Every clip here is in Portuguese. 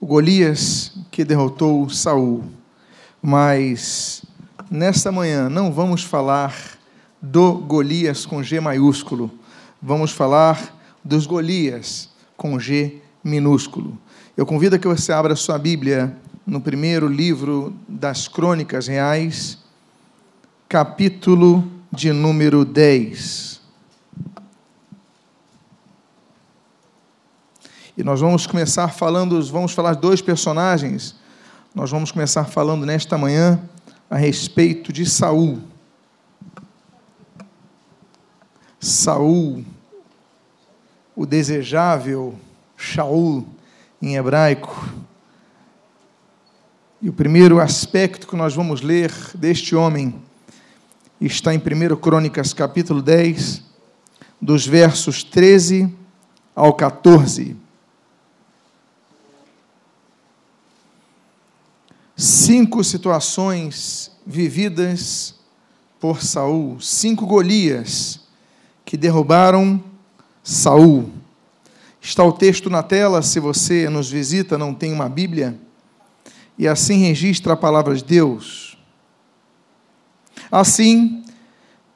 o Golias que derrotou Saul. Mas nesta manhã não vamos falar do Golias com G maiúsculo. Vamos falar dos Golias com G minúsculo. Eu convido a que você abra sua Bíblia no primeiro livro das Crônicas Reais, capítulo de número 10. E nós vamos começar falando, vamos falar dois personagens. Nós vamos começar falando nesta manhã a respeito de Saul. Saul, o desejável Shaul em hebraico. E o primeiro aspecto que nós vamos ler deste homem está em 1 Crônicas, capítulo 10, dos versos 13 ao 14. Cinco situações vividas por Saul, cinco Golias que derrubaram Saul. Está o texto na tela, se você nos visita, não tem uma Bíblia, e assim registra a palavra de Deus. Assim,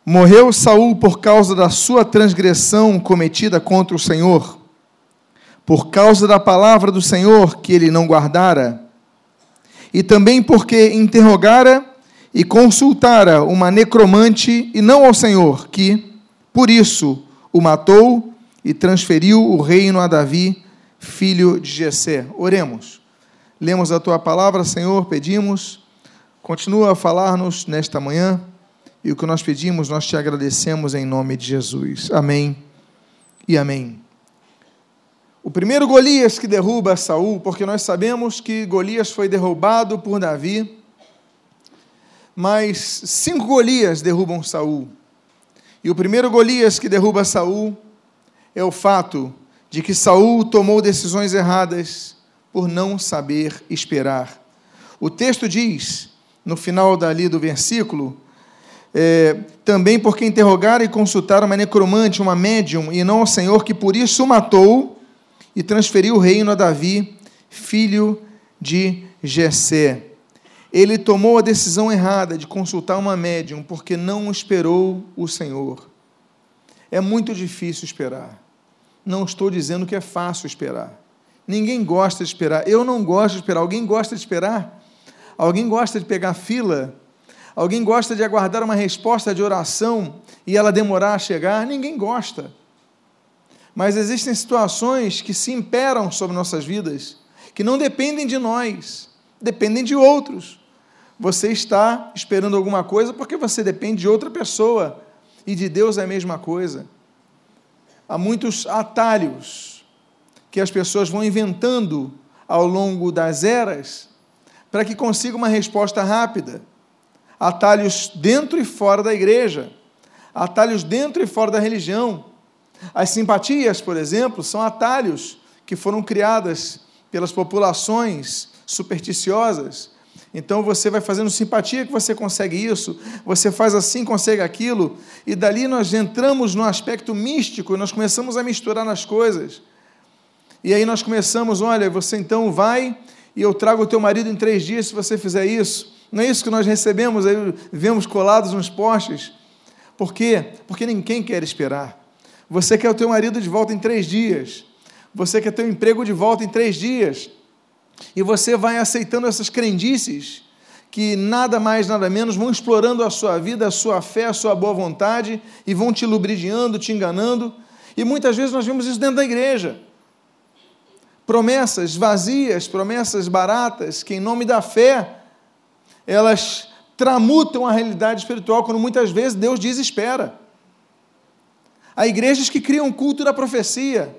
morreu Saul por causa da sua transgressão cometida contra o Senhor, por causa da palavra do Senhor que ele não guardara, e também porque interrogara e consultara uma necromante e não ao Senhor, que por isso o matou e transferiu o reino a Davi, filho de Jessé. Oremos. Lemos a tua palavra, Senhor, pedimos, continua a falar-nos nesta manhã, e o que nós pedimos, nós te agradecemos em nome de Jesus. Amém e amém. O primeiro Golias que derruba Saul, porque nós sabemos que Golias foi derrubado por Davi, mas cinco Golias derrubam Saul. E o primeiro Golias que derruba Saul é o fato de que Saul tomou decisões erradas por não saber esperar. O texto diz, no final dali do versículo, é, também porque interrogaram e consultaram uma necromante, uma médium, e não ao Senhor, que por isso o matou e transferiu o reino a Davi, filho de Jessé ele tomou a decisão errada de consultar uma médium porque não esperou o Senhor. É muito difícil esperar. Não estou dizendo que é fácil esperar. Ninguém gosta de esperar. Eu não gosto de esperar. Alguém gosta de esperar? Alguém gosta de pegar fila? Alguém gosta de aguardar uma resposta de oração e ela demorar a chegar? Ninguém gosta. Mas existem situações que se imperam sobre nossas vidas, que não dependem de nós, dependem de outros você está esperando alguma coisa porque você depende de outra pessoa. E de Deus é a mesma coisa. Há muitos atalhos que as pessoas vão inventando ao longo das eras para que consigam uma resposta rápida. Atalhos dentro e fora da igreja, atalhos dentro e fora da religião. As simpatias, por exemplo, são atalhos que foram criadas pelas populações supersticiosas então você vai fazendo simpatia que você consegue isso, você faz assim, consegue aquilo, e dali nós entramos no aspecto místico, nós começamos a misturar nas coisas. E aí nós começamos, olha, você então vai e eu trago o teu marido em três dias se você fizer isso. Não é isso que nós recebemos, aí vemos colados nos postes. Por quê? Porque ninguém quer esperar. Você quer o teu marido de volta em três dias. Você quer teu emprego de volta em três dias. E você vai aceitando essas crendices que nada mais, nada menos vão explorando a sua vida, a sua fé, a sua boa vontade e vão te lubridiando, te enganando. E muitas vezes nós vemos isso dentro da igreja. Promessas vazias, promessas baratas, que em nome da fé, elas tramutam a realidade espiritual, quando muitas vezes Deus diz espera. Há igrejas que criam um culto da profecia.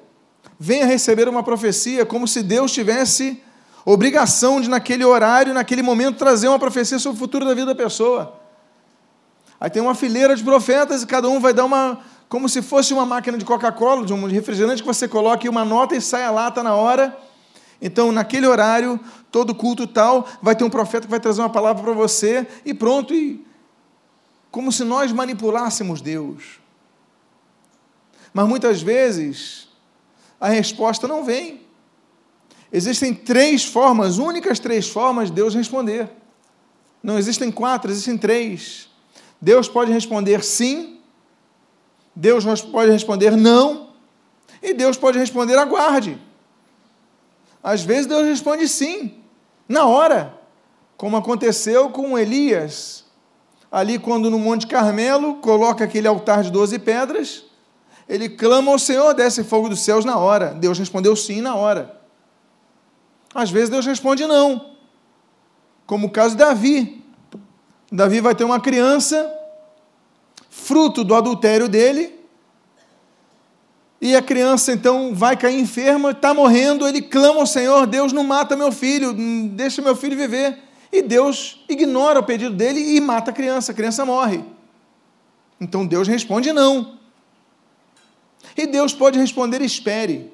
Venha receber uma profecia como se Deus tivesse Obrigação de, naquele horário, naquele momento, trazer uma profecia sobre o futuro da vida da pessoa. Aí tem uma fileira de profetas e cada um vai dar uma. como se fosse uma máquina de Coca-Cola, de um refrigerante que você coloca uma nota e sai a lata na hora. Então, naquele horário, todo culto tal, vai ter um profeta que vai trazer uma palavra para você e pronto. E como se nós manipulássemos Deus. Mas muitas vezes a resposta não vem. Existem três formas, únicas três formas de Deus responder. Não existem quatro, existem três. Deus pode responder sim, Deus pode responder não, e Deus pode responder aguarde. Às vezes Deus responde sim, na hora, como aconteceu com Elias, ali quando no Monte Carmelo coloca aquele altar de doze pedras, ele clama ao Senhor, desce fogo dos céus na hora. Deus respondeu sim na hora. Às vezes Deus responde não. Como o caso de Davi. Davi vai ter uma criança, fruto do adultério dele, e a criança então vai cair enferma, está morrendo, ele clama ao Senhor: Deus não mata meu filho, deixa meu filho viver. E Deus ignora o pedido dele e mata a criança, a criança morre. Então Deus responde não. E Deus pode responder: espere.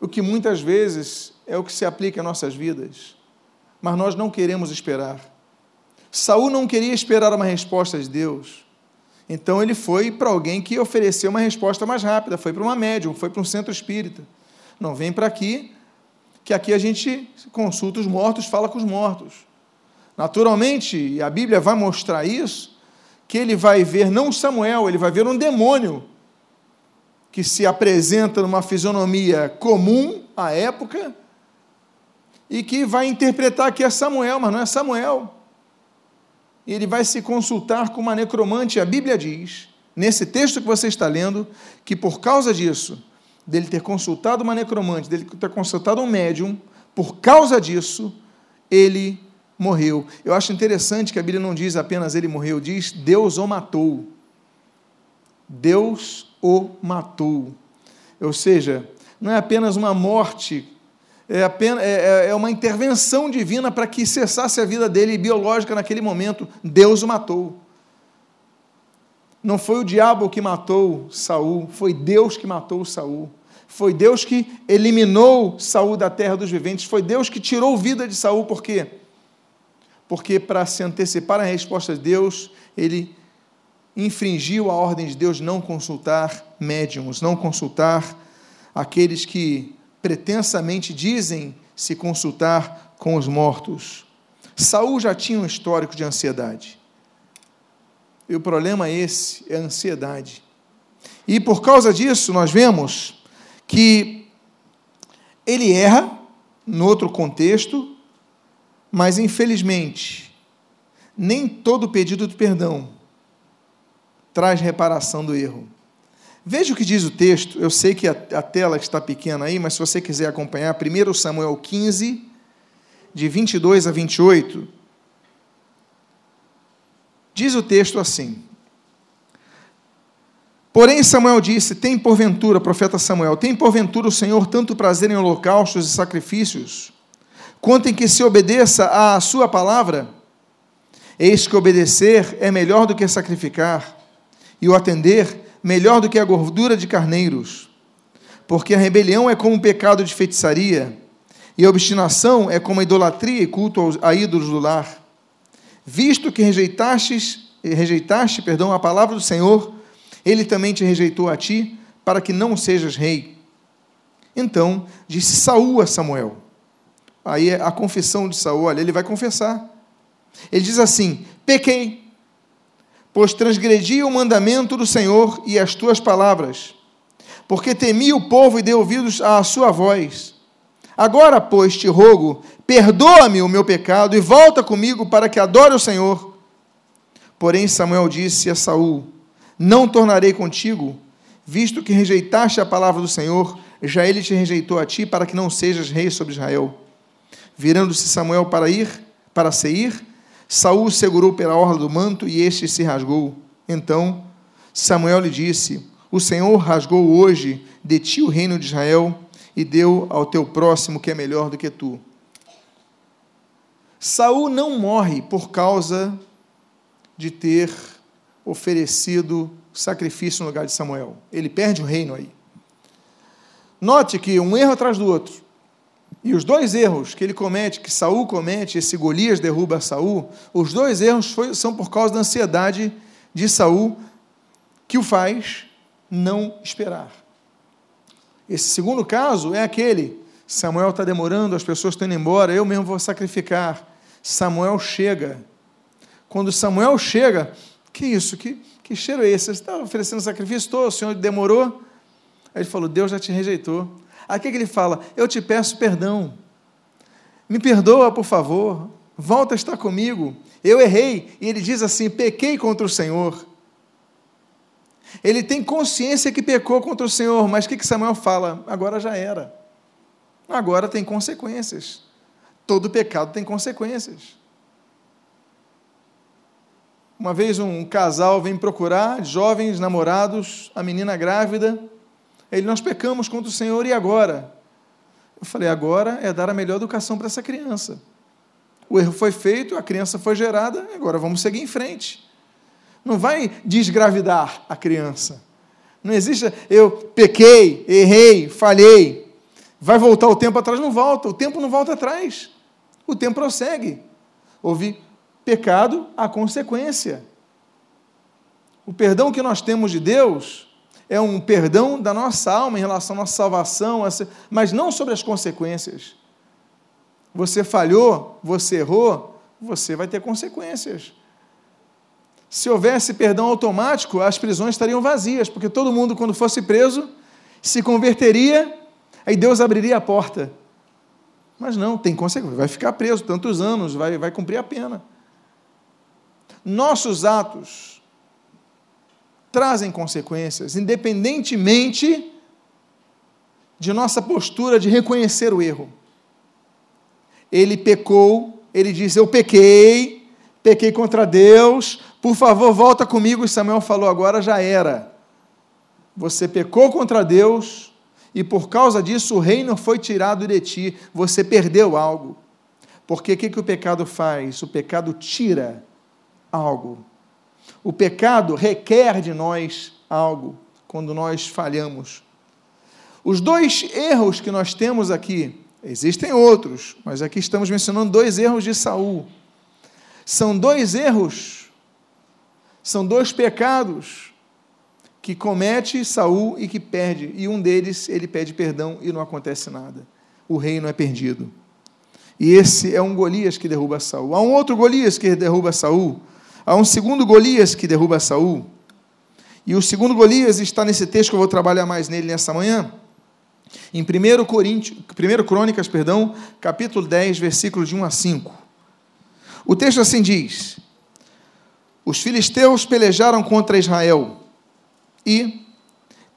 O que muitas vezes é o que se aplica em nossas vidas. Mas nós não queremos esperar. Saul não queria esperar uma resposta de Deus. Então ele foi para alguém que ofereceu uma resposta mais rápida, foi para uma médium, foi para um centro espírita. Não vem para aqui, que aqui a gente consulta os mortos, fala com os mortos. Naturalmente, e a Bíblia vai mostrar isso, que ele vai ver não Samuel, ele vai ver um demônio que se apresenta numa fisionomia comum à época e que vai interpretar que é Samuel, mas não é Samuel. E ele vai se consultar com uma necromante. A Bíblia diz, nesse texto que você está lendo, que por causa disso, dele ter consultado uma necromante, dele ter consultado um médium, por causa disso, ele morreu. Eu acho interessante que a Bíblia não diz apenas ele morreu, diz Deus o matou. Deus o matou. Ou seja, não é apenas uma morte, é, apenas, é, é, é uma intervenção divina para que cessasse a vida dele biológica naquele momento. Deus o matou. Não foi o diabo que matou Saul, foi Deus que matou Saul. Foi Deus que eliminou Saul da terra dos viventes, foi Deus que tirou vida de Saul, por quê? Porque para se antecipar a resposta de Deus, ele infringiu a ordem de Deus não consultar médiums, não consultar aqueles que pretensamente dizem se consultar com os mortos. Saul já tinha um histórico de ansiedade. E o problema é esse, é a ansiedade. E por causa disso, nós vemos que ele erra no outro contexto, mas infelizmente, nem todo pedido de perdão traz reparação do erro. Veja o que diz o texto, eu sei que a, a tela está pequena aí, mas se você quiser acompanhar, 1 Samuel 15, de 22 a 28, diz o texto assim: Porém, Samuel disse: Tem porventura, profeta Samuel, tem porventura o Senhor tanto prazer em holocaustos e sacrifícios, quanto em que se obedeça à sua palavra? Eis que obedecer é melhor do que sacrificar, e o atender melhor do que a gordura de carneiros. Porque a rebelião é como um pecado de feitiçaria, e a obstinação é como a idolatria e culto a ídolos do lar. Visto que rejeitaste, rejeitaste perdão, a palavra do Senhor, ele também te rejeitou a ti, para que não sejas rei. Então disse Saul a Samuel. Aí é a confissão de Saul, olha, ele vai confessar. Ele diz assim: pequei, pois transgredi o mandamento do Senhor e as tuas palavras, porque temi o povo e dei ouvidos à sua voz. Agora, pois, te rogo, perdoa-me o meu pecado e volta comigo para que adore o Senhor. Porém, Samuel disse a Saul: Não tornarei contigo, visto que rejeitaste a palavra do Senhor, já ele te rejeitou a ti para que não sejas rei sobre Israel. Virando-se Samuel para ir, para Seir, Saul segurou pela orla do manto e este se rasgou. Então Samuel lhe disse: O Senhor rasgou hoje de ti o reino de Israel e deu ao teu próximo que é melhor do que tu. Saul não morre por causa de ter oferecido sacrifício no lugar de Samuel. Ele perde o reino aí. Note que um erro atrás do outro. E os dois erros que ele comete, que Saul comete, esse Golias derruba Saul, os dois erros foi, são por causa da ansiedade de Saul que o faz não esperar. Esse segundo caso é aquele: Samuel está demorando, as pessoas estão indo embora, eu mesmo vou sacrificar. Samuel chega. Quando Samuel chega, que isso? Que, que cheiro é esse? Você está oferecendo sacrifício? Estou, o Senhor demorou? Aí ele falou: Deus já te rejeitou. O que ele fala? Eu te peço perdão. Me perdoa, por favor. Volta a estar comigo. Eu errei. E ele diz assim: pequei contra o Senhor. Ele tem consciência que pecou contra o Senhor, mas o que Samuel fala? Agora já era. Agora tem consequências. Todo pecado tem consequências. Uma vez um casal vem procurar, jovens, namorados, a menina grávida. Ele, nós pecamos contra o Senhor e agora? Eu falei, agora é dar a melhor educação para essa criança. O erro foi feito, a criança foi gerada, agora vamos seguir em frente. Não vai desgravidar a criança. Não existe, eu pequei, errei, falhei. Vai voltar o tempo atrás? Não volta. O tempo não volta atrás. O tempo prossegue. Houve pecado, a consequência. O perdão que nós temos de Deus é um perdão da nossa alma em relação à nossa salvação, mas não sobre as consequências. Você falhou, você errou, você vai ter consequências. Se houvesse perdão automático, as prisões estariam vazias, porque todo mundo, quando fosse preso, se converteria, aí Deus abriria a porta. Mas não, tem consequência, vai ficar preso tantos anos, vai, vai cumprir a pena. Nossos atos trazem consequências, independentemente de nossa postura de reconhecer o erro. Ele pecou, ele diz: Eu pequei, pequei contra Deus, por favor, volta comigo. E Samuel falou: Agora já era. Você pecou contra Deus, e por causa disso o reino foi tirado de ti, você perdeu algo. Porque o que, que o pecado faz? O pecado tira algo. O pecado requer de nós algo quando nós falhamos. Os dois erros que nós temos aqui, existem outros, mas aqui estamos mencionando dois erros de Saul. São dois erros, são dois pecados que comete Saul e que perde, e um deles ele pede perdão e não acontece nada. O reino é perdido. E esse é um Golias que derruba Saul. Há um outro Golias que derruba Saul, Há um segundo Golias que derruba Saul. E o segundo Golias está nesse texto que eu vou trabalhar mais nele nessa manhã. Em 1 Coríntios, 1 Crônicas, perdão, capítulo 10, versículos de 1 a 5. O texto assim diz: Os filisteus pelejaram contra Israel e,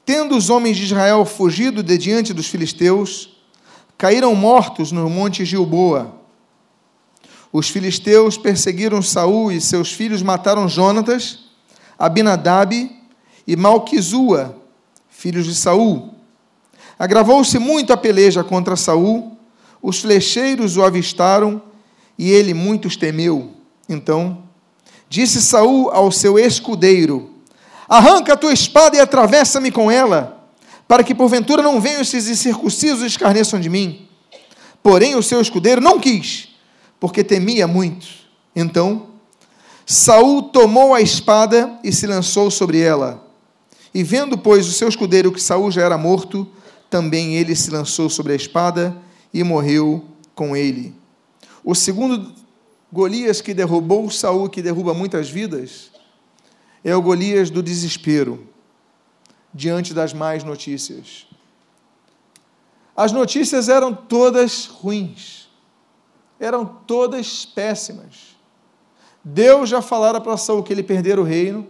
tendo os homens de Israel fugido de diante dos filisteus, caíram mortos no monte Gilboa os filisteus perseguiram Saul e seus filhos mataram Jonatas, Abinadab e Malquizua, filhos de Saul. Agravou-se muito a peleja contra Saul, os flecheiros o avistaram e ele muitos temeu. Então, disse Saul ao seu escudeiro: Arranca a tua espada e atravessa-me com ela, para que porventura não venham esses incircuncisos e escarneçam de mim. Porém, o seu escudeiro não quis porque temia muito. Então, Saul tomou a espada e se lançou sobre ela. E vendo, pois, o seu escudeiro que Saul já era morto, também ele se lançou sobre a espada e morreu com ele. O segundo Golias que derrubou Saul, que derruba muitas vidas, é o Golias do desespero diante das más notícias. As notícias eram todas ruins eram todas péssimas. Deus já falara para Saul que ele perdera o reino.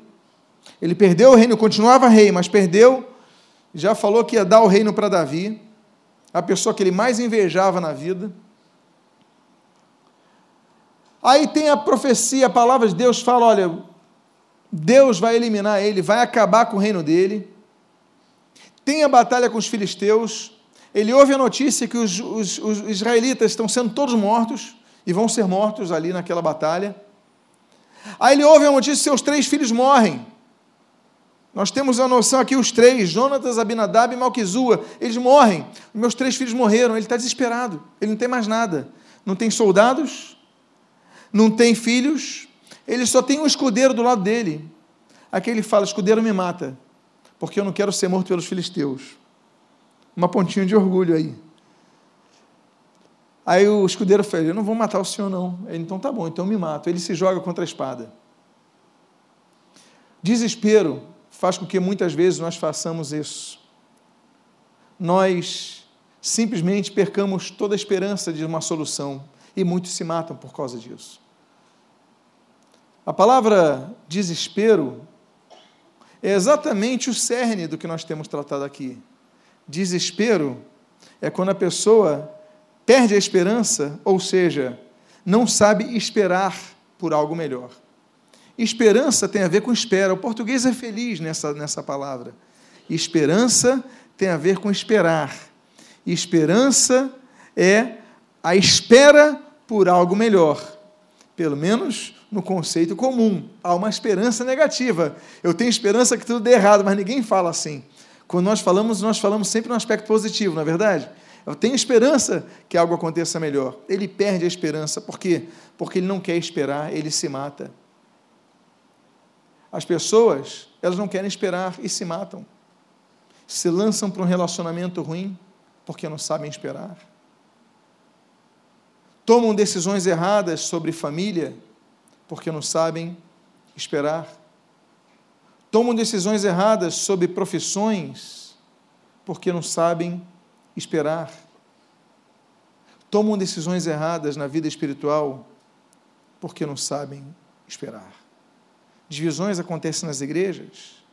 Ele perdeu o reino, continuava rei, mas perdeu. Já falou que ia dar o reino para Davi, a pessoa que ele mais invejava na vida. Aí tem a profecia, a palavra de Deus fala: olha, Deus vai eliminar ele, vai acabar com o reino dele. Tem a batalha com os filisteus, ele ouve a notícia que os, os, os israelitas estão sendo todos mortos e vão ser mortos ali naquela batalha. Aí ele ouve a notícia que seus três filhos morrem. Nós temos a noção aqui, os três, Jonatas, Abinadab e Malquizua, eles morrem. Meus três filhos morreram, ele está desesperado, ele não tem mais nada. Não tem soldados, não tem filhos, ele só tem um escudeiro do lado dele. Aqui ele fala: escudeiro me mata, porque eu não quero ser morto pelos filisteus uma pontinha de orgulho aí. Aí o escudeiro falou: Eu não vou matar o senhor, não. Ele, então tá bom, então me mato. Ele se joga contra a espada. Desespero faz com que muitas vezes nós façamos isso. Nós simplesmente percamos toda a esperança de uma solução e muitos se matam por causa disso. A palavra desespero é exatamente o cerne do que nós temos tratado aqui. Desespero é quando a pessoa perde a esperança, ou seja, não sabe esperar por algo melhor. Esperança tem a ver com espera. O português é feliz nessa, nessa palavra. Esperança tem a ver com esperar. Esperança é a espera por algo melhor. Pelo menos no conceito comum. Há uma esperança negativa. Eu tenho esperança que tudo dê errado, mas ninguém fala assim. Quando nós falamos, nós falamos sempre no aspecto positivo, não é verdade? Eu tenho esperança que algo aconteça melhor. Ele perde a esperança. Por quê? Porque ele não quer esperar, ele se mata. As pessoas, elas não querem esperar e se matam. Se lançam para um relacionamento ruim porque não sabem esperar. Tomam decisões erradas sobre família porque não sabem esperar. Tomam decisões erradas sobre profissões porque não sabem esperar. Tomam decisões erradas na vida espiritual porque não sabem esperar. Divisões acontecem nas igrejas,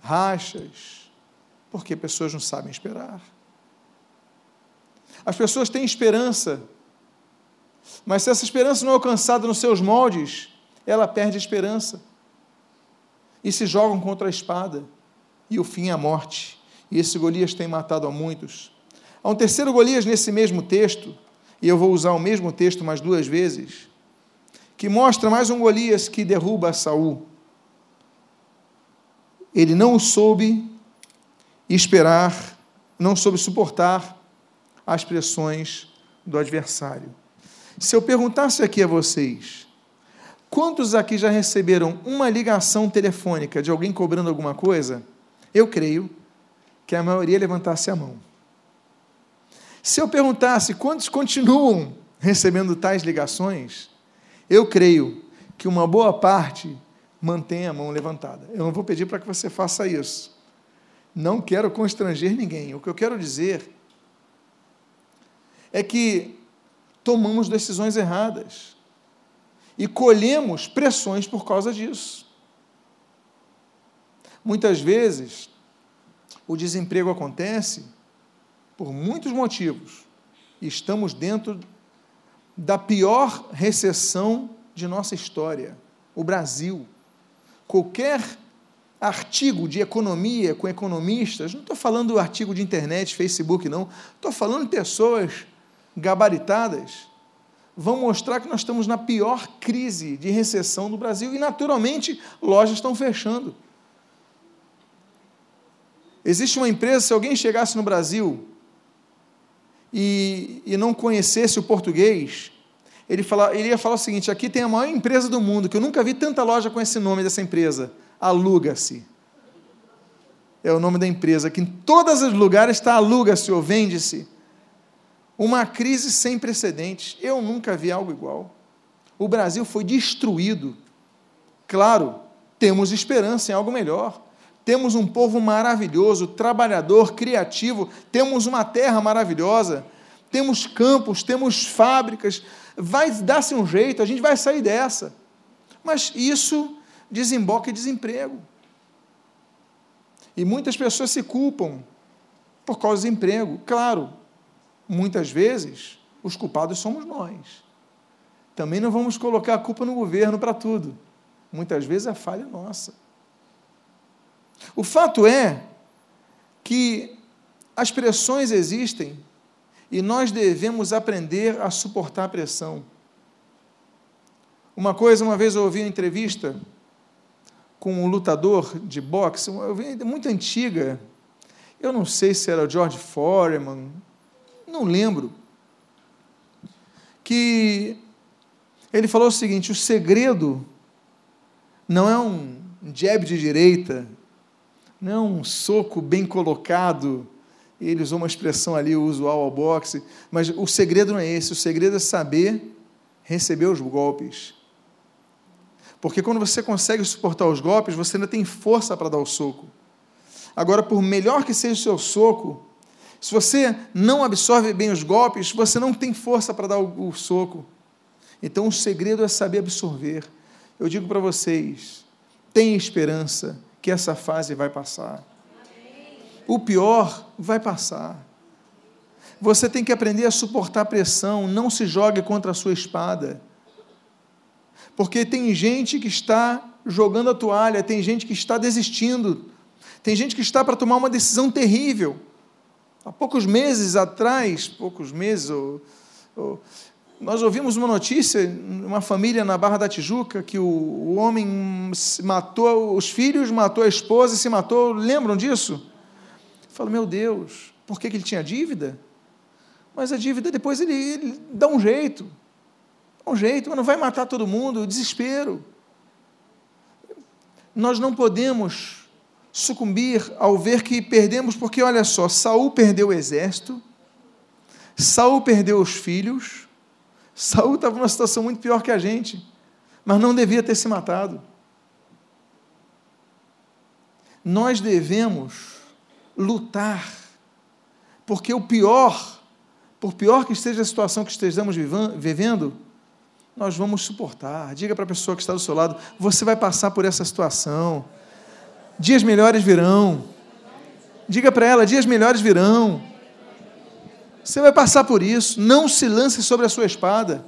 rachas, porque pessoas não sabem esperar. As pessoas têm esperança, mas se essa esperança não é alcançada nos seus moldes, ela perde a esperança e se jogam contra a espada, e o fim é a morte. E esse Golias tem matado a muitos. Há um terceiro Golias nesse mesmo texto, e eu vou usar o mesmo texto mais duas vezes, que mostra mais um Golias que derruba Saul. Ele não soube esperar, não soube suportar as pressões do adversário. Se eu perguntasse aqui a vocês, quantos aqui já receberam uma ligação telefônica de alguém cobrando alguma coisa? Eu creio que a maioria levantasse a mão. Se eu perguntasse quantos continuam recebendo tais ligações, eu creio que uma boa parte mantém a mão levantada. Eu não vou pedir para que você faça isso. Não quero constranger ninguém. O que eu quero dizer é que tomamos decisões erradas e colhemos pressões por causa disso. Muitas vezes, o desemprego acontece por muitos motivos. Estamos dentro da pior recessão de nossa história, o Brasil. Qualquer artigo de economia com economistas, não estou falando artigo de internet, Facebook, não, estou falando pessoas gabaritadas, vão mostrar que nós estamos na pior crise de recessão do Brasil e, naturalmente, lojas estão fechando. Existe uma empresa, se alguém chegasse no Brasil e, e não conhecesse o português, ele, fala, ele ia falar o seguinte: aqui tem a maior empresa do mundo, que eu nunca vi tanta loja com esse nome dessa empresa. Aluga-se. É o nome da empresa, que em todos os lugares está aluga-se ou vende-se. Uma crise sem precedentes. Eu nunca vi algo igual. O Brasil foi destruído. Claro, temos esperança em algo melhor. Temos um povo maravilhoso, trabalhador, criativo, temos uma terra maravilhosa, temos campos, temos fábricas, vai dar-se um jeito, a gente vai sair dessa. Mas isso desemboca em desemprego. E muitas pessoas se culpam por causa do emprego. Claro, muitas vezes os culpados somos nós. Também não vamos colocar a culpa no governo para tudo. Muitas vezes a falha é nossa. O fato é que as pressões existem e nós devemos aprender a suportar a pressão. Uma coisa, uma vez eu ouvi uma entrevista com um lutador de boxe, muito antiga, eu não sei se era o George Foreman, não lembro, que ele falou o seguinte: o segredo não é um jab de direita, não é um soco bem colocado ele usou uma expressão ali usual ao boxe, mas o segredo não é esse, o segredo é saber receber os golpes. Porque quando você consegue suportar os golpes, você ainda tem força para dar o soco. Agora, por melhor que seja o seu soco, se você não absorve bem os golpes, você não tem força para dar o, o soco. Então, o segredo é saber absorver. Eu digo para vocês: tenha esperança que essa fase vai passar. O pior vai passar. Você tem que aprender a suportar pressão, não se jogue contra a sua espada. Porque tem gente que está jogando a toalha, tem gente que está desistindo, tem gente que está para tomar uma decisão terrível. Há poucos meses atrás, poucos meses, ou, ou, nós ouvimos uma notícia, uma família na Barra da Tijuca, que o, o homem matou os filhos, matou a esposa e se matou. Lembram disso? Falo, meu Deus, por que, que ele tinha dívida? Mas a dívida depois ele, ele dá um jeito. Dá um jeito, mas não vai matar todo mundo, desespero. Nós não podemos sucumbir ao ver que perdemos, porque olha só, Saul perdeu o exército, Saul perdeu os filhos, Saul estava numa situação muito pior que a gente, mas não devia ter se matado. Nós devemos lutar, porque o pior, por pior que esteja a situação que estejamos vivendo, nós vamos suportar. Diga para a pessoa que está do seu lado: você vai passar por essa situação. Dias melhores virão. Diga para ela: dias melhores virão. Você vai passar por isso. Não se lance sobre a sua espada.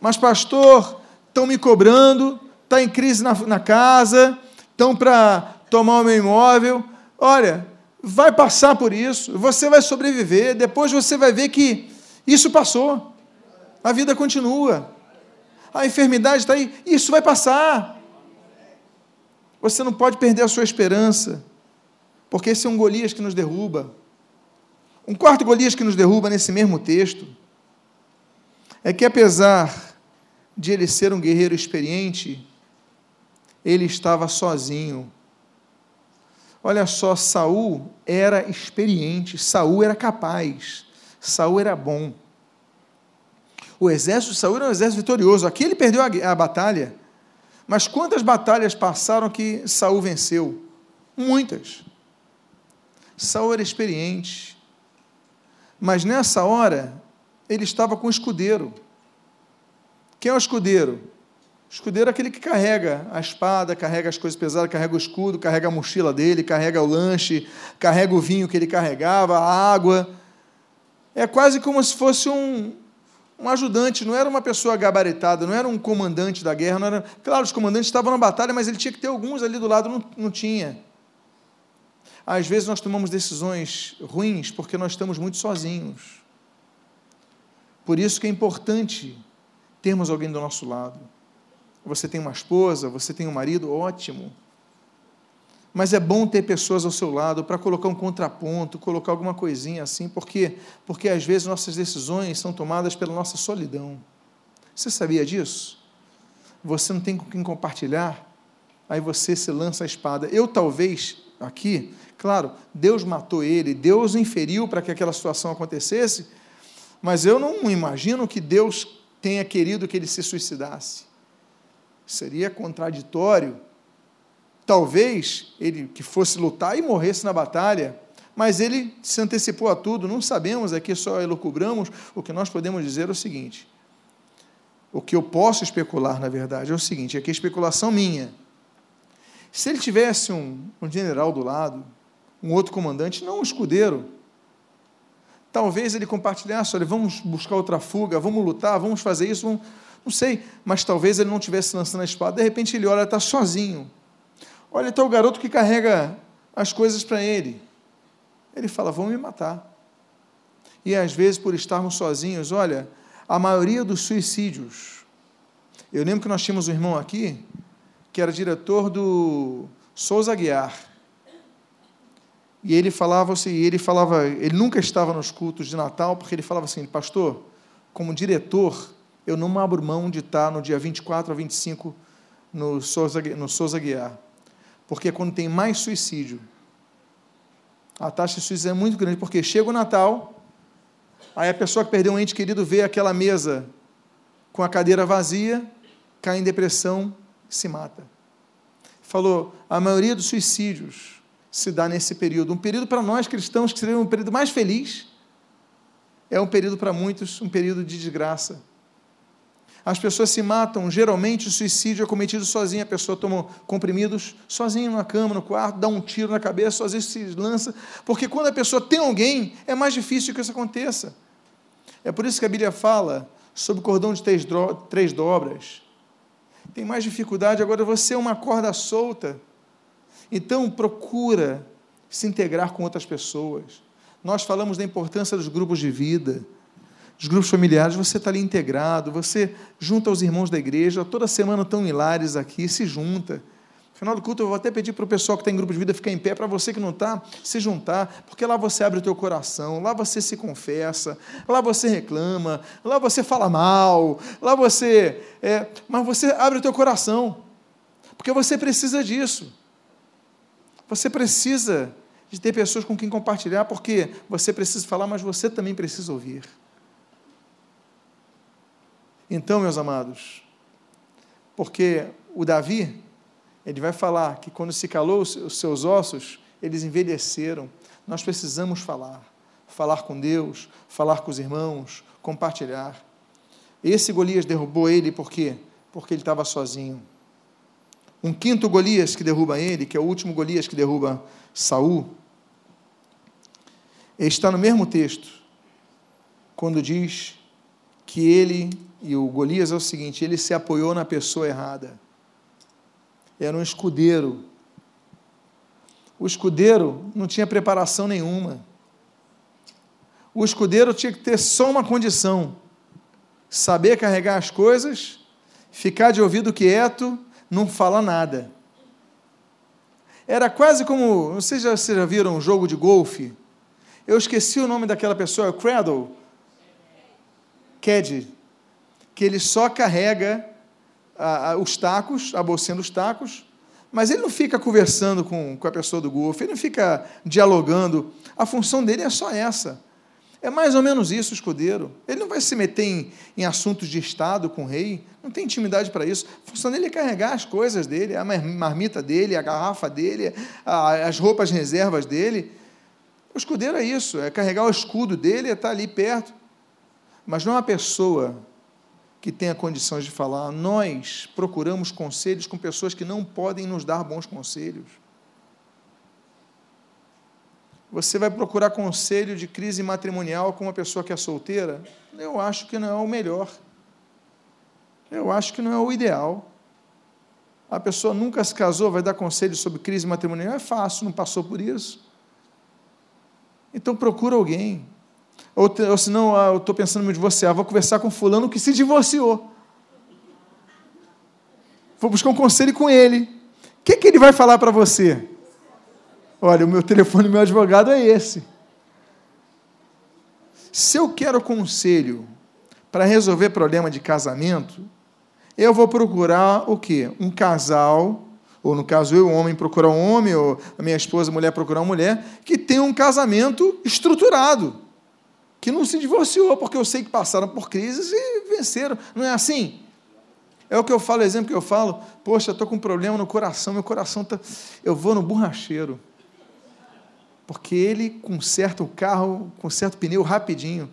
Mas, pastor, estão me cobrando, está em crise na, na casa, estão para tomar o meu imóvel. Olha, vai passar por isso, você vai sobreviver, depois você vai ver que isso passou, a vida continua, a enfermidade está aí, isso vai passar. Você não pode perder a sua esperança, porque esse é um Golias que nos derruba. Um quarto Golias que nos derruba nesse mesmo texto é que, apesar de ele ser um guerreiro experiente, ele estava sozinho. Olha só, Saul era experiente, Saul era capaz, Saul era bom. O exército de Saul era um exército vitorioso. Aqui ele perdeu a, a batalha. Mas quantas batalhas passaram que Saul venceu? Muitas. Saul era experiente, mas nessa hora, ele estava com o escudeiro. Quem é o escudeiro? O escudeiro é aquele que carrega a espada, carrega as coisas pesadas, carrega o escudo, carrega a mochila dele, carrega o lanche, carrega o vinho que ele carregava, a água. É quase como se fosse um, um ajudante, não era uma pessoa gabaritada, não era um comandante da guerra. Não era... Claro, os comandantes estavam na batalha, mas ele tinha que ter alguns ali do lado, não, não tinha. Às vezes nós tomamos decisões ruins porque nós estamos muito sozinhos. Por isso que é importante termos alguém do nosso lado. Você tem uma esposa, você tem um marido, ótimo. Mas é bom ter pessoas ao seu lado para colocar um contraponto, colocar alguma coisinha assim, porque porque às vezes nossas decisões são tomadas pela nossa solidão. Você sabia disso? Você não tem com quem compartilhar, aí você se lança a espada. Eu talvez aqui Claro, Deus matou ele, Deus inferiu para que aquela situação acontecesse, mas eu não imagino que Deus tenha querido que ele se suicidasse. Seria contraditório. Talvez ele que fosse lutar e morresse na batalha, mas ele se antecipou a tudo, não sabemos, aqui só elucubramos, o que nós podemos dizer é o seguinte: o que eu posso especular, na verdade, é o seguinte: aqui é especulação minha. Se ele tivesse um, um general do lado, um outro comandante, não um escudeiro. Talvez ele compartilhasse, olha, vamos buscar outra fuga, vamos lutar, vamos fazer isso, vamos... não sei, mas talvez ele não estivesse lançando a espada, de repente ele olha, está sozinho. Olha, está o garoto que carrega as coisas para ele. Ele fala, vão me matar. E às vezes, por estarmos sozinhos, olha, a maioria dos suicídios. Eu lembro que nós tínhamos um irmão aqui, que era diretor do Souza Guiar. E ele falava assim, ele falava, ele nunca estava nos cultos de Natal, porque ele falava assim, pastor, como diretor, eu não abro mão de estar no dia 24 a 25 no Souza, no Souza Guiar. Porque quando tem mais suicídio. A taxa de suicídio é muito grande, porque chega o Natal, aí a pessoa que perdeu um ente querido vê aquela mesa com a cadeira vazia, cai em depressão, se mata. Falou, a maioria dos suicídios se dá nesse período. Um período para nós cristãos que seria um período mais feliz, é um período para muitos, um período de desgraça. As pessoas se matam, geralmente o suicídio é cometido sozinho, a pessoa toma comprimidos sozinha na cama, no quarto, dá um tiro na cabeça, às vezes se lança, porque quando a pessoa tem alguém, é mais difícil que isso aconteça. É por isso que a Bíblia fala sobre o cordão de três, três dobras. Tem mais dificuldade, agora você é uma corda solta. Então procura se integrar com outras pessoas. Nós falamos da importância dos grupos de vida dos grupos familiares, você está ali integrado, você junta os irmãos da igreja, toda semana estão hilares aqui, se junta. No final do culto, eu vou até pedir para o pessoal que está em grupo de vida ficar em pé, para você que não está, se juntar, porque lá você abre o teu coração, lá você se confessa, lá você reclama, lá você fala mal, lá você. É, mas você abre o teu coração, porque você precisa disso. Você precisa de ter pessoas com quem compartilhar, porque você precisa falar, mas você também precisa ouvir. Então, meus amados, porque o Davi, ele vai falar que quando se calou os seus ossos, eles envelheceram. Nós precisamos falar, falar com Deus, falar com os irmãos, compartilhar. Esse Golias derrubou ele por quê? Porque ele estava sozinho. Um quinto Golias que derruba ele, que é o último Golias que derruba Saul, está no mesmo texto, quando diz que ele e o Golias é o seguinte: ele se apoiou na pessoa errada. Era um escudeiro. O escudeiro não tinha preparação nenhuma. O escudeiro tinha que ter só uma condição: saber carregar as coisas, ficar de ouvido quieto, não falar nada. Era quase como. Vocês já, vocês já viram um jogo de golfe? Eu esqueci o nome daquela pessoa, é Cradle. Caddy que ele só carrega ah, os tacos, a bolsinha dos tacos, mas ele não fica conversando com, com a pessoa do golfe, ele não fica dialogando. A função dele é só essa. É mais ou menos isso o escudeiro. Ele não vai se meter em, em assuntos de Estado com o rei, não tem intimidade para isso. A função dele é carregar as coisas dele, a marmita dele, a garrafa dele, a, as roupas reservas dele. O escudeiro é isso, é carregar o escudo dele, é estar ali perto. Mas não é uma pessoa que tenha condições de falar. Nós procuramos conselhos com pessoas que não podem nos dar bons conselhos. Você vai procurar conselho de crise matrimonial com uma pessoa que é solteira? Eu acho que não é o melhor. Eu acho que não é o ideal. A pessoa nunca se casou, vai dar conselho sobre crise matrimonial? É fácil, não passou por isso. Então procura alguém ou, ou senão, ah, eu estou pensando em me divorciar, vou conversar com fulano que se divorciou. Vou buscar um conselho com ele. O que, que ele vai falar para você? Olha, o meu telefone meu advogado é esse. Se eu quero conselho para resolver problema de casamento, eu vou procurar o quê? Um casal, ou no caso eu, homem procurar um homem, ou a minha esposa, mulher procurar uma mulher, que tem um casamento estruturado que não se divorciou, porque eu sei que passaram por crises e venceram. Não é assim? É o que eu falo, o exemplo que eu falo. Poxa, estou com um problema no coração, meu coração está. Eu vou no borracheiro. Porque ele conserta o carro, conserta o pneu rapidinho.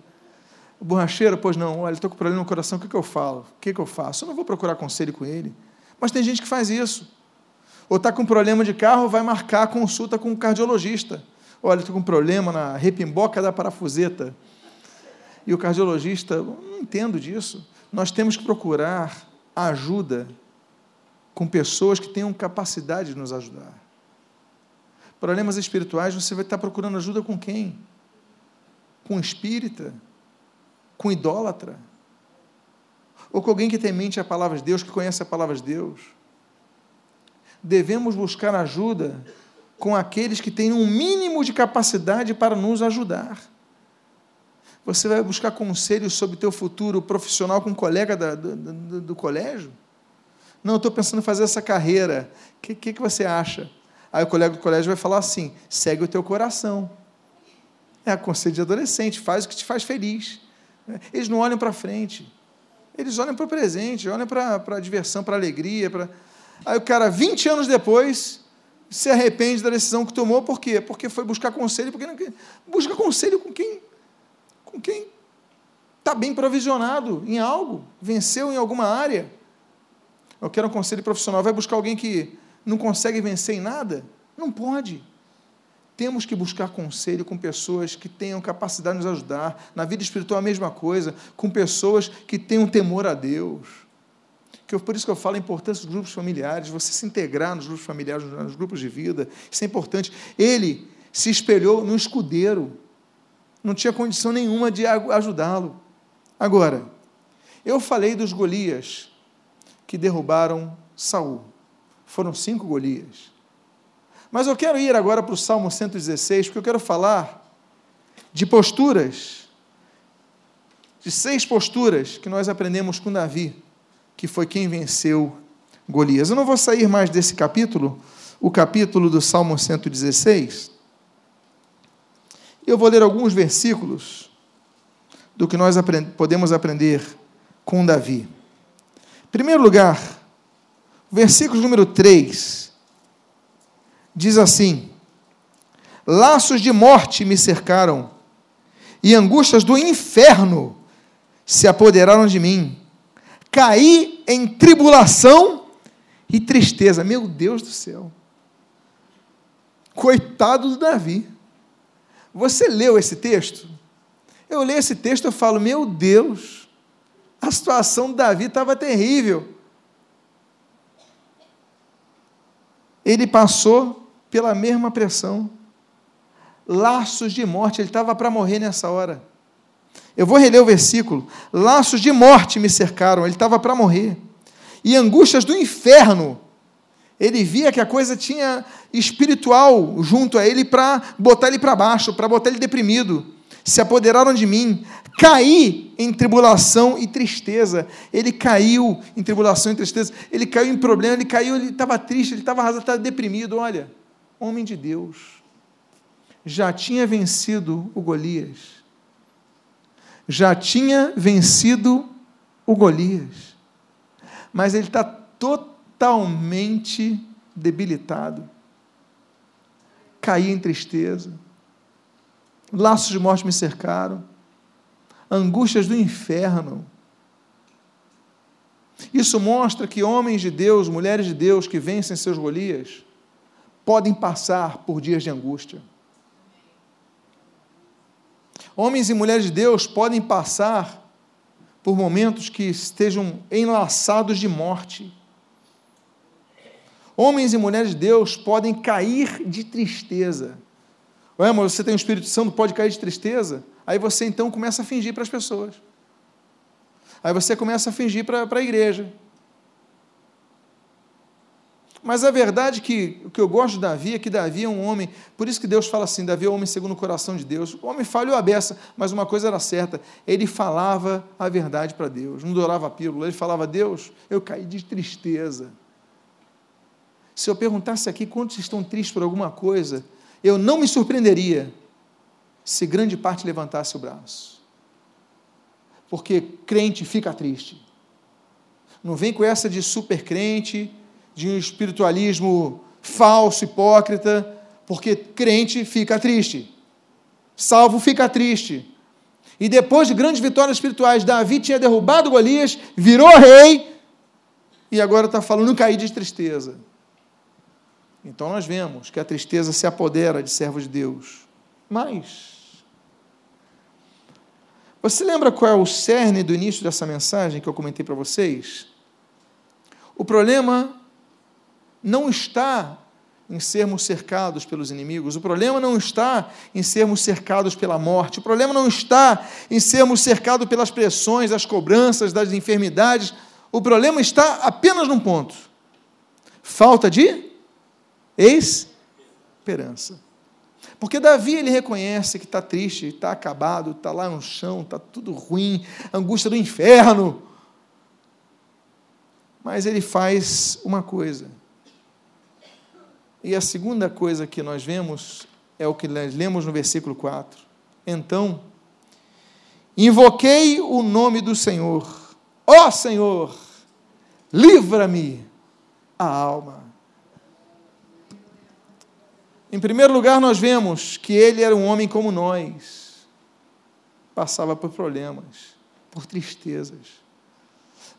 O borracheiro, pois não, olha, estou com problema no coração, o que, que eu falo? O que, que eu faço? Eu não vou procurar conselho com ele. Mas tem gente que faz isso. Ou está com problema de carro, vai marcar a consulta com o cardiologista. Olha, estou com um problema na repimboca da parafuseta e o cardiologista, não entendo disso. Nós temos que procurar ajuda com pessoas que tenham capacidade de nos ajudar. Problemas espirituais, você vai estar procurando ajuda com quem? Com espírita? Com idólatra? Ou com alguém que tem mente a palavra de Deus, que conhece a palavra de Deus? Devemos buscar ajuda com aqueles que têm um mínimo de capacidade para nos ajudar. Você vai buscar conselhos sobre o teu futuro profissional com um colega da, do, do, do, colégio? Não, estou pensando em fazer essa carreira. O que, que, que, você acha? Aí o colega do colégio vai falar assim: segue o teu coração. É conselho de adolescente, faz o que te faz feliz. Eles não olham para frente. Eles olham para o presente, olham para a diversão, para a alegria. Pra... Aí o cara, 20 anos depois, se arrepende da decisão que tomou, por quê? Porque foi buscar conselho, porque não... busca conselho com quem com quem está bem provisionado em algo, venceu em alguma área. Eu quero um conselho profissional, vai buscar alguém que não consegue vencer em nada? Não pode. Temos que buscar conselho com pessoas que tenham capacidade de nos ajudar. Na vida espiritual, a mesma coisa, com pessoas que tenham temor a Deus. Que eu, por isso que eu falo a importância dos grupos familiares, você se integrar nos grupos familiares, nos grupos de vida, isso é importante. Ele se espelhou no escudeiro, não tinha condição nenhuma de ajudá-lo. Agora, eu falei dos Golias que derrubaram Saul. Foram cinco Golias. Mas eu quero ir agora para o Salmo 116, porque eu quero falar de posturas, de seis posturas que nós aprendemos com Davi, que foi quem venceu Golias. Eu não vou sair mais desse capítulo, o capítulo do Salmo 116. Eu vou ler alguns versículos do que nós aprend podemos aprender com Davi. Em primeiro lugar, versículo número 3 diz assim: Laços de morte me cercaram, e angústias do inferno se apoderaram de mim. Caí em tribulação e tristeza. Meu Deus do céu. Coitado do Davi. Você leu esse texto? Eu leio esse texto e falo: Meu Deus, a situação do Davi estava terrível. Ele passou pela mesma pressão. Laços de morte, ele estava para morrer nessa hora. Eu vou reler o versículo. Laços de morte me cercaram, ele estava para morrer. E angústias do inferno. Ele via que a coisa tinha espiritual junto a ele para botar ele para baixo, para botar ele deprimido. Se apoderaram de mim, caí em tribulação e tristeza. Ele caiu em tribulação e tristeza. Ele caiu em problema, ele caiu, ele estava triste, ele estava arrasado, estava deprimido. Olha, homem de Deus, já tinha vencido o Golias, já tinha vencido o Golias, mas ele está totalmente debilitado, caí em tristeza, laços de morte me cercaram, angústias do inferno. Isso mostra que homens de Deus, mulheres de Deus que vencem seus Golias, podem passar por dias de angústia. Homens e mulheres de Deus podem passar por momentos que estejam enlaçados de morte. Homens e mulheres de Deus podem cair de tristeza. Ué, mas você tem o Espírito Santo, pode cair de tristeza? Aí você então começa a fingir para as pessoas. Aí você começa a fingir para, para a igreja. Mas a verdade é que o que eu gosto de Davi é que Davi é um homem, por isso que Deus fala assim: Davi é um homem segundo o coração de Deus. O homem falhou a beça, mas uma coisa era certa: ele falava a verdade para Deus, não dourava a pílula, ele falava: Deus, eu caí de tristeza. Se eu perguntasse aqui quantos estão tristes por alguma coisa, eu não me surpreenderia se grande parte levantasse o braço. Porque crente fica triste. Não vem com essa de super crente de um espiritualismo falso, hipócrita, porque crente fica triste, salvo fica triste. E depois de grandes vitórias espirituais, Davi tinha derrubado Golias, virou rei, e agora está falando cair de tristeza. Então nós vemos que a tristeza se apodera de servos de Deus. Mas, você lembra qual é o cerne do início dessa mensagem que eu comentei para vocês? O problema não está em sermos cercados pelos inimigos, o problema não está em sermos cercados pela morte, o problema não está em sermos cercados pelas pressões, as cobranças, das enfermidades, o problema está apenas num ponto: falta de esperança. Porque Davi ele reconhece que está triste, está acabado, está lá no chão, está tudo ruim, angústia do inferno. Mas ele faz uma coisa E a segunda coisa que nós vemos é o que nós lemos no versículo 4. Então, invoquei o nome do Senhor. Ó oh, Senhor, livra-me a alma. Em primeiro lugar, nós vemos que ele era um homem como nós, passava por problemas, por tristezas.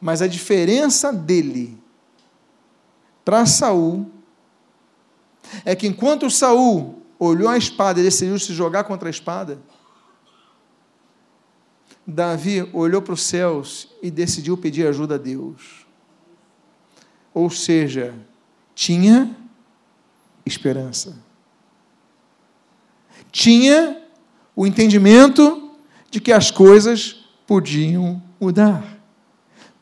Mas a diferença dele para Saul é que enquanto Saul olhou a espada e decidiu se jogar contra a espada, Davi olhou para os céus e decidiu pedir ajuda a Deus. Ou seja, tinha esperança. Tinha o entendimento de que as coisas podiam mudar.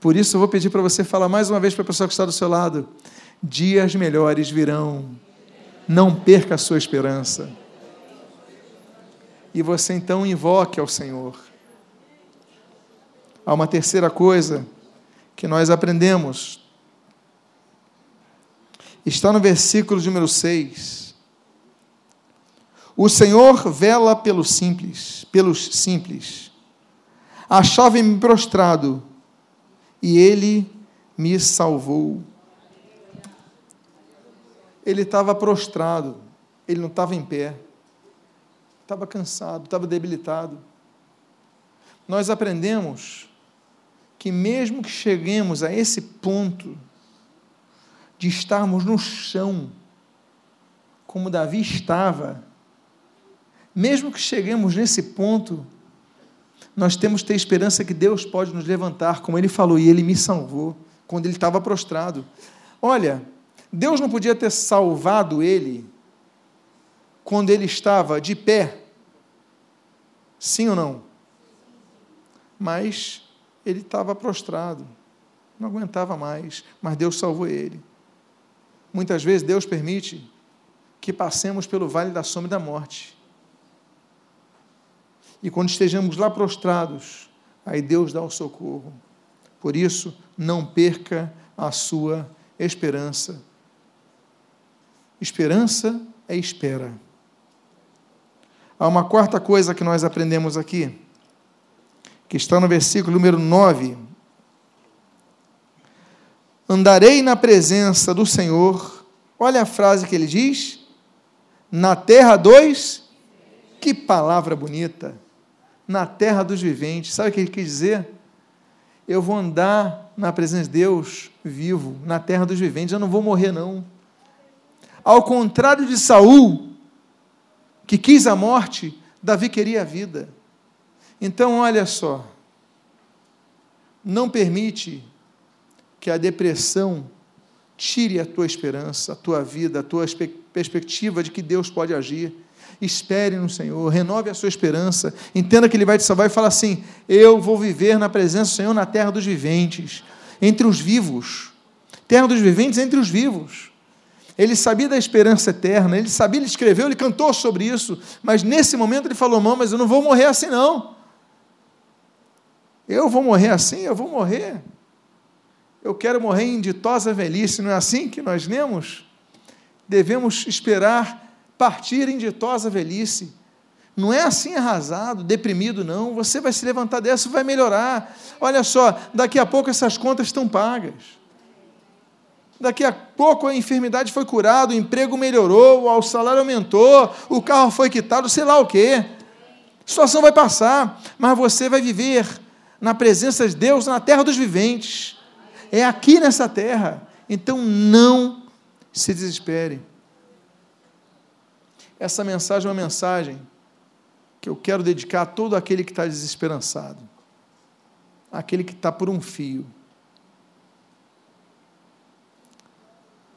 Por isso, eu vou pedir para você falar mais uma vez para a pessoa que está do seu lado: dias melhores virão. Não perca a sua esperança. E você então invoque ao Senhor. Há uma terceira coisa que nós aprendemos está no versículo número 6. O Senhor vela pelos simples, pelos simples. Achava-me prostrado e ele me salvou. Ele estava prostrado, ele não estava em pé. Estava cansado, estava debilitado. Nós aprendemos que mesmo que cheguemos a esse ponto de estarmos no chão, como Davi estava, mesmo que cheguemos nesse ponto, nós temos que ter esperança que Deus pode nos levantar, como ele falou, e ele me salvou quando ele estava prostrado. Olha, Deus não podia ter salvado ele quando ele estava de pé, sim ou não? Mas ele estava prostrado, não aguentava mais, mas Deus salvou ele. Muitas vezes Deus permite que passemos pelo vale da sombra da morte. E quando estejamos lá prostrados, aí Deus dá o socorro. Por isso, não perca a sua esperança. Esperança é espera. Há uma quarta coisa que nós aprendemos aqui, que está no versículo número 9 andarei na presença do Senhor. Olha a frase que ele diz: na terra dos. Que palavra bonita! Na terra dos viventes. Sabe o que ele quer dizer? Eu vou andar na presença de Deus vivo, na terra dos viventes. Eu não vou morrer, não. Ao contrário de Saul, que quis a morte, Davi queria a vida. Então, olha só. Não permite que a depressão tire a tua esperança, a tua vida, a tua perspectiva de que Deus pode agir. Espere no Senhor, renove a sua esperança, entenda que Ele vai te salvar e fala assim: Eu vou viver na presença do Senhor na terra dos viventes, entre os vivos. Terra dos viventes entre os vivos. Ele sabia da esperança eterna, ele sabia, ele escreveu, ele cantou sobre isso, mas nesse momento ele falou: Não, mas eu não vou morrer assim, não. Eu vou morrer assim, eu vou morrer eu quero morrer em ditosa velhice, não é assim que nós lemos? Devemos esperar partir em ditosa velhice. Não é assim arrasado, deprimido, não. Você vai se levantar dessa e vai melhorar. Olha só, daqui a pouco essas contas estão pagas. Daqui a pouco a enfermidade foi curada, o emprego melhorou, o salário aumentou, o carro foi quitado, sei lá o quê. A situação vai passar, mas você vai viver na presença de Deus na terra dos viventes é aqui nessa terra. Então não se desespere. Essa mensagem é uma mensagem que eu quero dedicar a todo aquele que está desesperançado, aquele que está por um fio,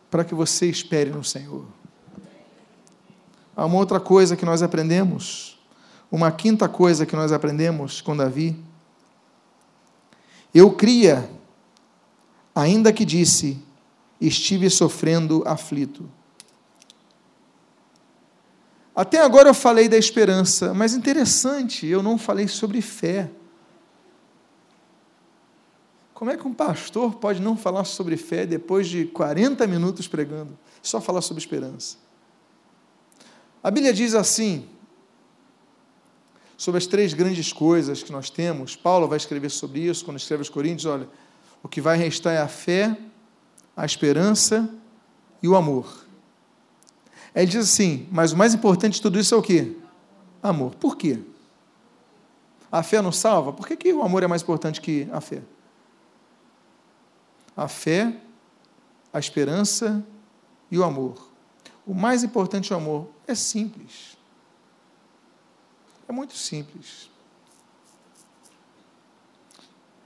para que você espere no Senhor. Há uma outra coisa que nós aprendemos, uma quinta coisa que nós aprendemos com Davi. Eu cria ainda que disse: Estive sofrendo aflito. Até agora eu falei da esperança, mas interessante, eu não falei sobre fé. Como é que um pastor pode não falar sobre fé depois de 40 minutos pregando? Só falar sobre esperança. A Bíblia diz assim, sobre as três grandes coisas que nós temos. Paulo vai escrever sobre isso quando escreve aos Coríntios: olha, o que vai restar é a fé, a esperança e o amor. Ele diz assim: mas o mais importante de tudo isso é o quê? Amor. Por quê? A fé não salva? Por que, que o amor é mais importante que a fé? A fé, a esperança e o amor. O mais importante é o amor. É simples. É muito simples.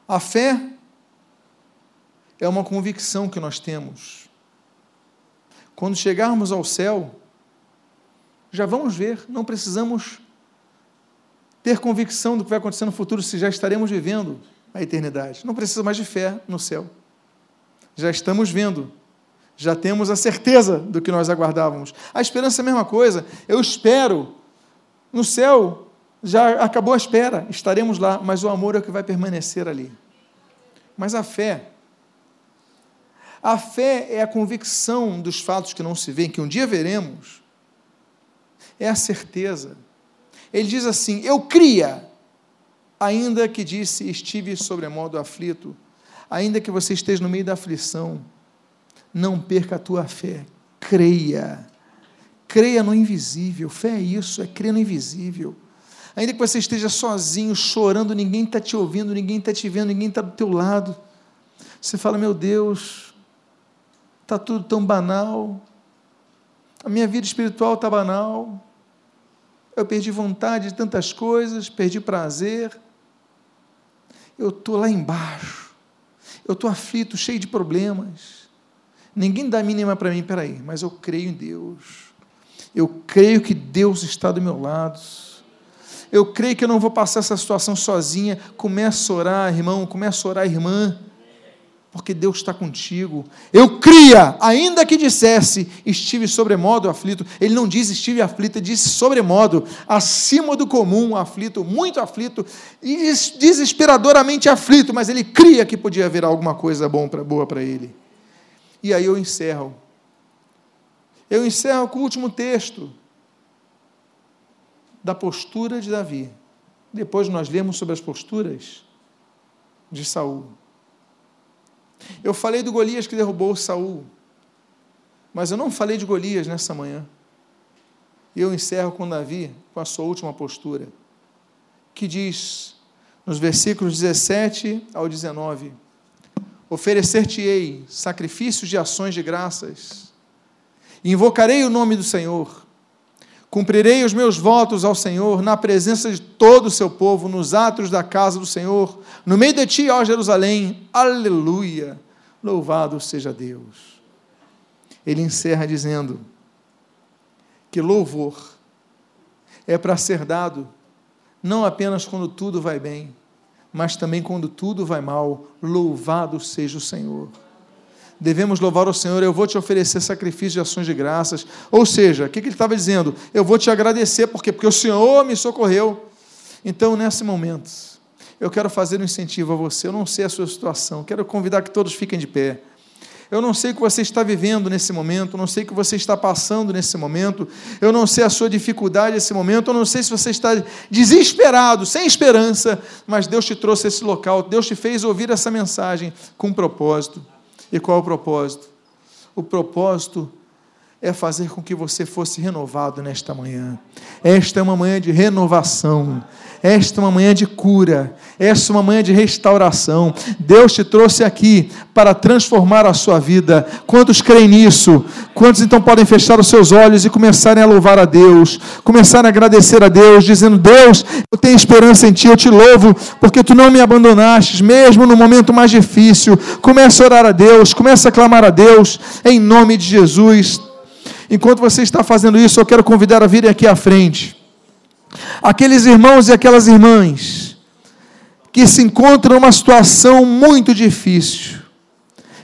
A fé é uma convicção que nós temos. Quando chegarmos ao céu, já vamos ver, não precisamos ter convicção do que vai acontecer no futuro, se já estaremos vivendo a eternidade. Não precisa mais de fé no céu. Já estamos vendo, já temos a certeza do que nós aguardávamos. A esperança é a mesma coisa. Eu espero no céu, já acabou a espera, estaremos lá, mas o amor é o que vai permanecer ali. Mas a fé, a fé é a convicção dos fatos que não se veem, que um dia veremos, é a certeza. Ele diz assim: Eu cria, ainda que disse, estive sobremodo aflito, ainda que você esteja no meio da aflição, não perca a tua fé, creia. Creia no invisível, fé é isso, é crer no invisível. Ainda que você esteja sozinho, chorando, ninguém está te ouvindo, ninguém está te vendo, ninguém está do teu lado. Você fala, meu Deus, está tudo tão banal, a minha vida espiritual está banal, eu perdi vontade de tantas coisas, perdi prazer. Eu estou lá embaixo. Eu estou aflito, cheio de problemas. Ninguém dá mínima para mim, peraí, mas eu creio em Deus. Eu creio que Deus está do meu lado. Eu creio que eu não vou passar essa situação sozinha. Começa a orar, irmão, começa a orar, irmã porque Deus está contigo. Eu cria, ainda que dissesse, estive sobremodo aflito. Ele não diz estive aflito, ele disse sobremodo, acima do comum, aflito, muito aflito, desesperadoramente aflito, mas ele cria que podia haver alguma coisa bom pra, boa para ele. E aí eu encerro. Eu encerro com o último texto da postura de Davi. Depois nós lemos sobre as posturas de Saul. Eu falei do Golias que derrubou Saul, mas eu não falei de Golias nessa manhã. E eu encerro com Davi, com a sua última postura, que diz, nos versículos 17 ao 19: Oferecer-te-ei sacrifícios de ações de graças, invocarei o nome do Senhor, cumprirei os meus votos ao Senhor na presença de todo o seu povo, nos atos da casa do Senhor, no meio de ti, ó Jerusalém, aleluia, louvado seja Deus. Ele encerra dizendo que louvor é para ser dado não apenas quando tudo vai bem, mas também quando tudo vai mal, louvado seja o Senhor. Devemos louvar o Senhor, eu vou te oferecer sacrifício de ações de graças. Ou seja, o que ele estava dizendo? Eu vou te agradecer, por quê? Porque o Senhor me socorreu. Então, nesse momento, eu quero fazer um incentivo a você. Eu não sei a sua situação, quero convidar que todos fiquem de pé. Eu não sei o que você está vivendo nesse momento, eu não sei o que você está passando nesse momento, eu não sei a sua dificuldade nesse momento, eu não sei se você está desesperado, sem esperança, mas Deus te trouxe esse local, Deus te fez ouvir essa mensagem com propósito. E qual é o propósito? O propósito é fazer com que você fosse renovado nesta manhã. Esta é uma manhã de renovação. Esta é uma manhã de cura, esta é uma manhã de restauração. Deus te trouxe aqui para transformar a sua vida. Quantos creem nisso? Quantos então podem fechar os seus olhos e começarem a louvar a Deus, começarem a agradecer a Deus, dizendo: Deus, eu tenho esperança em Ti, eu te louvo, porque Tu não me abandonaste, mesmo no momento mais difícil. Comece a orar a Deus, comece a clamar a Deus, em nome de Jesus. Enquanto você está fazendo isso, eu quero convidar a virem aqui à frente aqueles irmãos e aquelas irmãs que se encontram numa situação muito difícil,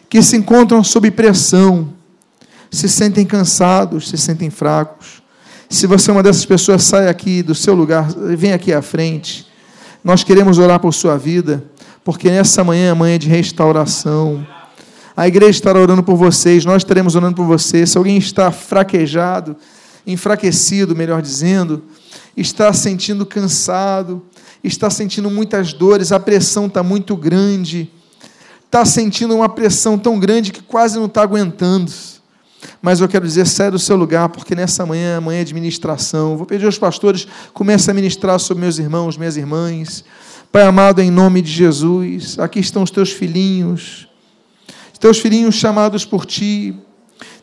que se encontram sob pressão, se sentem cansados, se sentem fracos. Se você é uma dessas pessoas, sai aqui do seu lugar, vem aqui à frente. Nós queremos orar por sua vida porque nessa manhã é manhã de restauração. A igreja estará orando por vocês, nós estaremos orando por vocês. Se alguém está fraquejado, enfraquecido, melhor dizendo, está sentindo cansado, está sentindo muitas dores, a pressão está muito grande, está sentindo uma pressão tão grande que quase não está aguentando. Mas eu quero dizer, sai do seu lugar, porque nessa manhã, manhã de ministração, vou pedir aos pastores, comece a ministrar sobre meus irmãos, minhas irmãs. Pai amado, em nome de Jesus, aqui estão os teus filhinhos, teus filhinhos chamados por ti,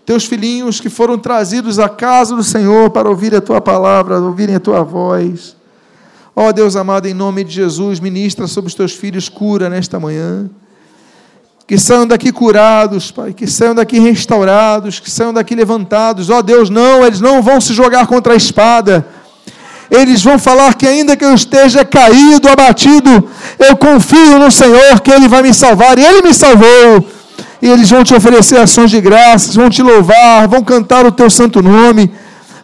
teus filhinhos que foram trazidos à casa do Senhor para ouvir a tua palavra, ouvirem a tua voz. Ó oh, Deus amado, em nome de Jesus, ministra sobre os teus filhos cura nesta manhã. Que saiam daqui curados, Pai, que saiam daqui restaurados, que saiam daqui levantados. Ó oh, Deus, não, eles não vão se jogar contra a espada. Eles vão falar que ainda que eu esteja caído, abatido, eu confio no Senhor que Ele vai me salvar. E Ele me salvou e eles vão te oferecer ações de graças, vão te louvar, vão cantar o teu santo nome,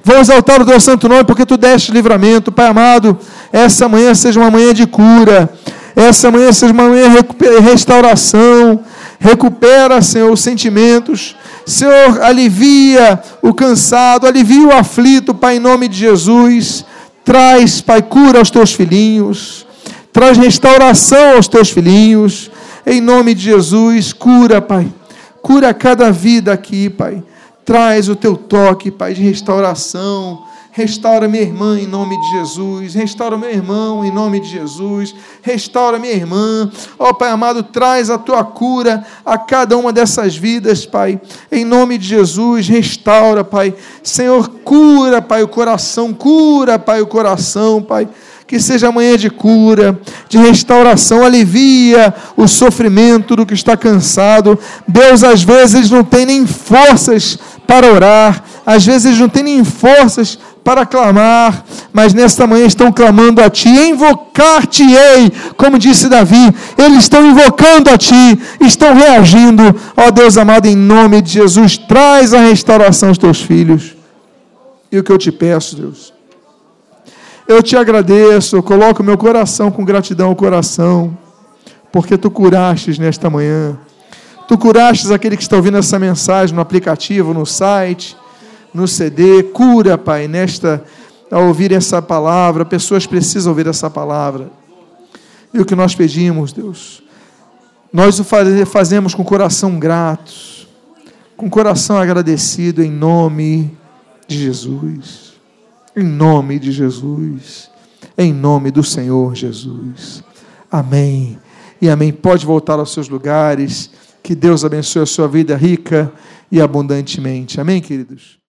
vão exaltar o teu santo nome, porque tu deste livramento, Pai amado. Essa manhã seja uma manhã de cura, essa manhã seja uma manhã de restauração. Recupera, Senhor, os sentimentos. Senhor, alivia o cansado, alivia o aflito, Pai, em nome de Jesus. Traz, Pai, cura aos teus filhinhos. Traz restauração aos teus filhinhos. Em nome de Jesus, cura, Pai. Cura cada vida aqui, Pai. Traz o teu toque, Pai, de restauração. Restaura minha irmã em nome de Jesus. Restaura meu irmão em nome de Jesus. Restaura minha irmã. Ó oh, Pai amado, traz a tua cura a cada uma dessas vidas, Pai. Em nome de Jesus, restaura, Pai. Senhor, cura, Pai, o coração. Cura, Pai, o coração, Pai que seja amanhã de cura, de restauração, alivia o sofrimento do que está cansado. Deus, às vezes, não tem nem forças para orar, às vezes, não tem nem forças para clamar, mas nesta manhã estão clamando a Ti, invocar-te-ei, como disse Davi, eles estão invocando a Ti, estão reagindo, ó Deus amado, em nome de Jesus, traz a restauração aos Teus filhos. E o que eu te peço, Deus, eu te agradeço, eu coloco meu coração com gratidão ao coração, porque tu curastes nesta manhã. Tu curastes aquele que está ouvindo essa mensagem no aplicativo, no site, no CD. Cura, Pai, nesta ao ouvir essa palavra, pessoas precisam ouvir essa palavra. E o que nós pedimos, Deus, nós o fazemos com coração grato, com coração agradecido em nome de Jesus. Em nome de Jesus. Em nome do Senhor Jesus. Amém. E amém. Pode voltar aos seus lugares. Que Deus abençoe a sua vida rica e abundantemente. Amém, queridos?